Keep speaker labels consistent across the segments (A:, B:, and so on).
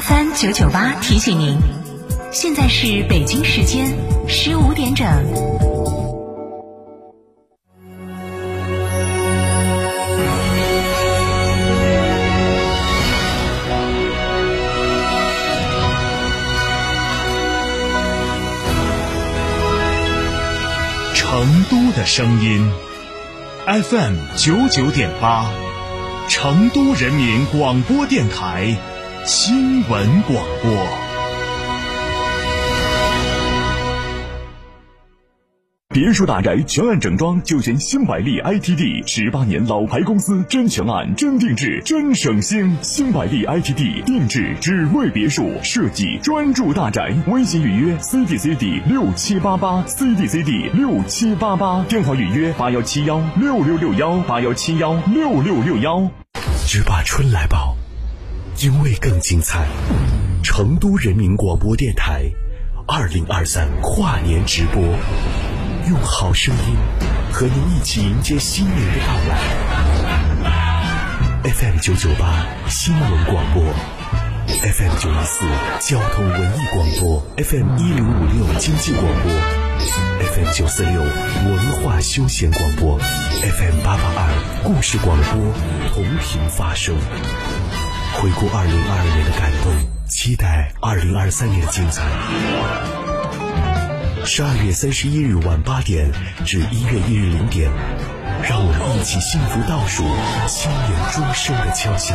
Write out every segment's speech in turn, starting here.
A: FM 九九八提醒您，现在是北京时间十五点整。
B: 成都的声音，FM 九九点八，成都人民广播电台新闻广播。
C: 别墅大宅全案整装就选新百利 ITD，十八年老牌公司，真全案、真定制、真省心。新百利 ITD 定制只为别墅设计，专注大宅。微信预约 CDCD 六七八八 CDCD 六七八八，电话预约八幺七幺六六六幺八幺七幺六六六幺。
D: 只把春来报，因为更精彩。成都人民广播电台，二零二三跨年直播。用好声音和您一起迎接新年的到来。FM 九九八新闻广播，FM 九一四交通文艺广播，FM 一零五六经济广播，FM 九四六文化休闲广播，FM 八八二故事广播，同频发声。回顾二零二二年的感动，期待二零二三年的精彩。十二月三十一日晚八点至一月一日零点，让我们一起幸福倒数，新年钟声的敲响。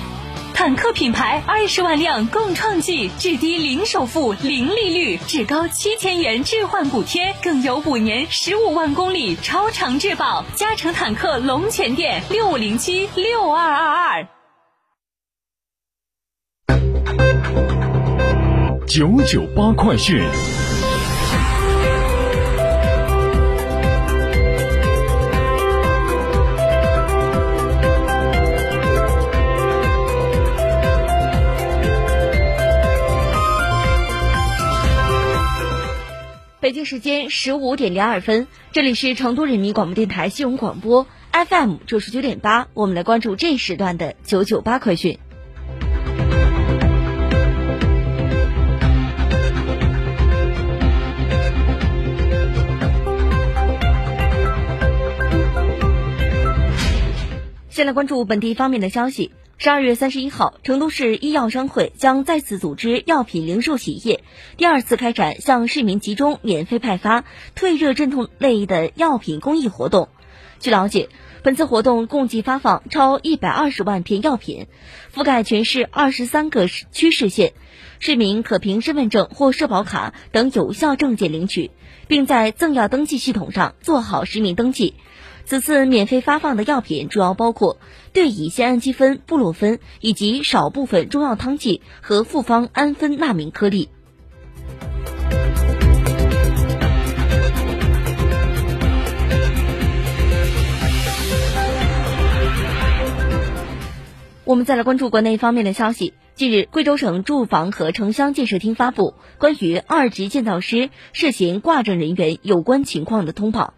A: 坦克品牌二十万辆共创季，至低零首付、零利率，至高七千元置换补贴，更有五年十五万公里超长质保。嘉诚坦克龙泉店六五零七六二二二。
C: 九九八快讯。
E: 北京时间十五点零二分，这里是成都人民广播电台新闻广播 FM 九十九点八，我们来关注这时段的九九八快讯。先来关注本地方面的消息。十二月三十一号，成都市医药商会将再次组织药品零售企业第二次开展向市民集中免费派发退热镇痛类的药品公益活动。据了解，本次活动共计发放超一百二十万片药品，覆盖全市二十三个区市县，市民可凭身份证或社保卡等有效证件领取，并在赠药登记系统上做好实名登记。此次免费发放的药品主要包括对乙酰氨基酚、布洛芬以及少部分中药汤剂和复方氨酚钠敏颗粒。我们再来关注国内方面的消息。近日，贵州省住房和城乡建设厅发布关于二级建造师涉嫌挂证人员有关情况的通报。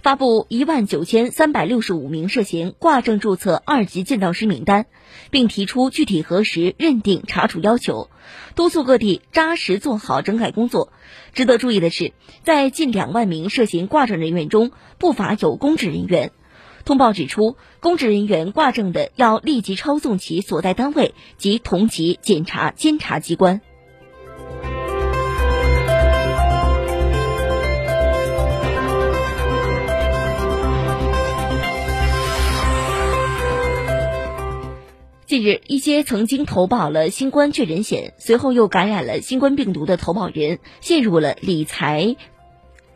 E: 发布一万九千三百六十五名涉嫌挂证注册二级建造师名单，并提出具体核实、认定、查处要求，督促各地扎实做好整改工作。值得注意的是，在近两万名涉嫌挂证人员中，不乏有公职人员。通报指出，公职人员挂证的要立即抄送其所在单位及同级检察、监察机关。近日，一些曾经投保了新冠确诊险，随后又感染了新冠病毒的投保人，陷入了理财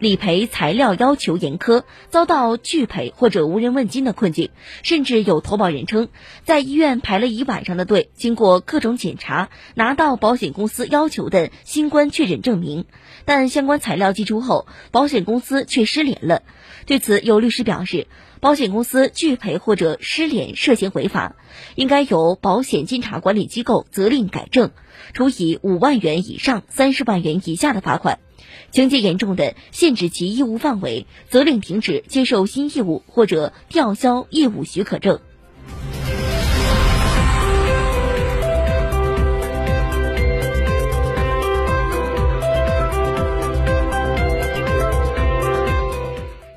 E: 理赔材料要求严苛，遭到拒赔或者无人问津的困境。甚至有投保人称，在医院排了一晚上的队，经过各种检查，拿到保险公司要求的新冠确诊证明，但相关材料寄出后，保险公司却失联了。对此，有律师表示，保险公司拒赔或者失联涉嫌违法，应该由保险监察管理机构责令改正，处以五万元以上三十万元以下的罚款；情节严重的，限制其业务范围，责令停止接受新业务或者吊销业务许可证。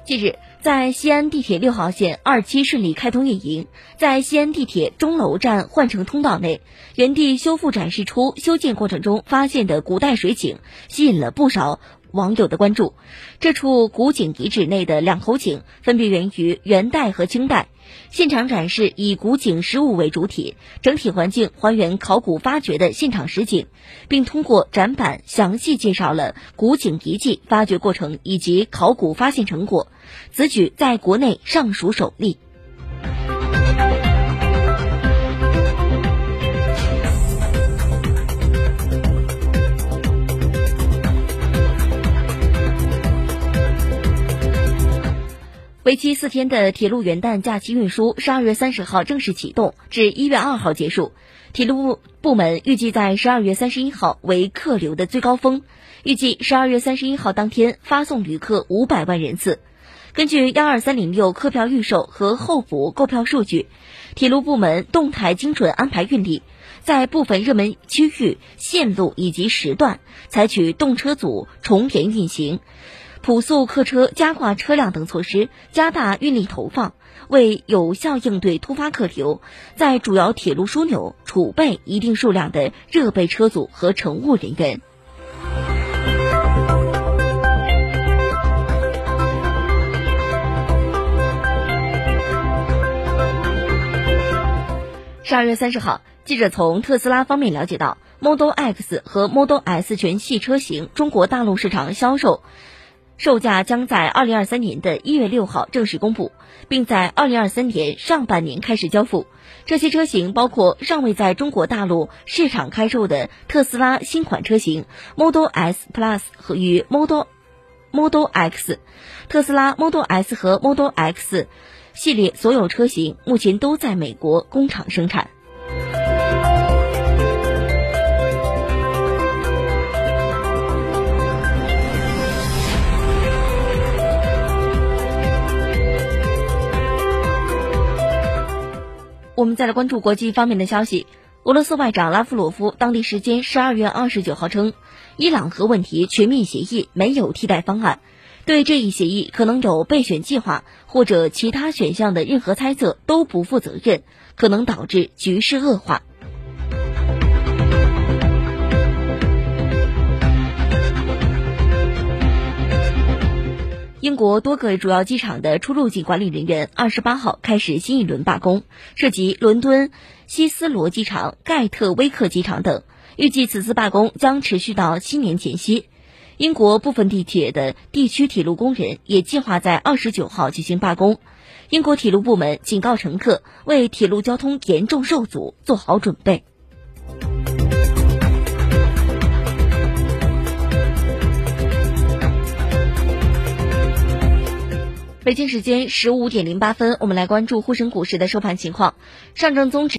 E: 近日，在西安地铁六号线二期顺利开通运营，在西安地铁钟楼站换乘通道内，原地修复展示出修建过程中发现的古代水井，吸引了不少网友的关注。这处古井遗址内的两口井分别源于元代和清代。现场展示以古井实物为主体，整体环境还原考古发掘的现场实景，并通过展板详细介绍了古井遗迹发掘过程以及考古发现成果。此举在国内尚属首例。为期四天的铁路元旦假期运输，十二月三十号正式启动，至一月二号结束。铁路部门预计在十二月三十一号为客流的最高峰，预计十二月三十一号当天发送旅客五百万人次。根据幺二三零六客票预售和候补购票数据，铁路部门动态精准安排运力，在部分热门区域、线路以及时段采取动车组重联运行。普速客车加挂车辆等措施，加大运力投放，为有效应对突发客流，在主要铁路枢纽储备一定数量的热备车组和乘务人员。十二月三十号，记者从特斯拉方面了解到，Model X 和 Model S 全系车型中国大陆市场销售。售价将在二零二三年的一月六号正式公布，并在二零二三年上半年开始交付。这些车型包括尚未在中国大陆市场开售的特斯拉新款车型 Model S Plus 和与 Model Model X。特斯拉 Model S 和 Model X 系列所有车型目前都在美国工厂生产。我们再来关注国际方面的消息。俄罗斯外长拉夫罗夫当地时间十二月二十九号称，伊朗核问题全面协议没有替代方案，对这一协议可能有备选计划或者其他选项的任何猜测都不负责任，可能导致局势恶化。英国多个主要机场的出入境管理人员二十八号开始新一轮罢工，涉及伦敦希斯罗机场、盖特威克机场等。预计此次罢工将持续到新年前夕。英国部分地铁的地区铁路工人也计划在二十九号举行罢工。英国铁路部门警告乘客，为铁路交通严重受阻做好准备。北京时间十五点零八分，我们来关注沪深股市的收盘情况。上证综指。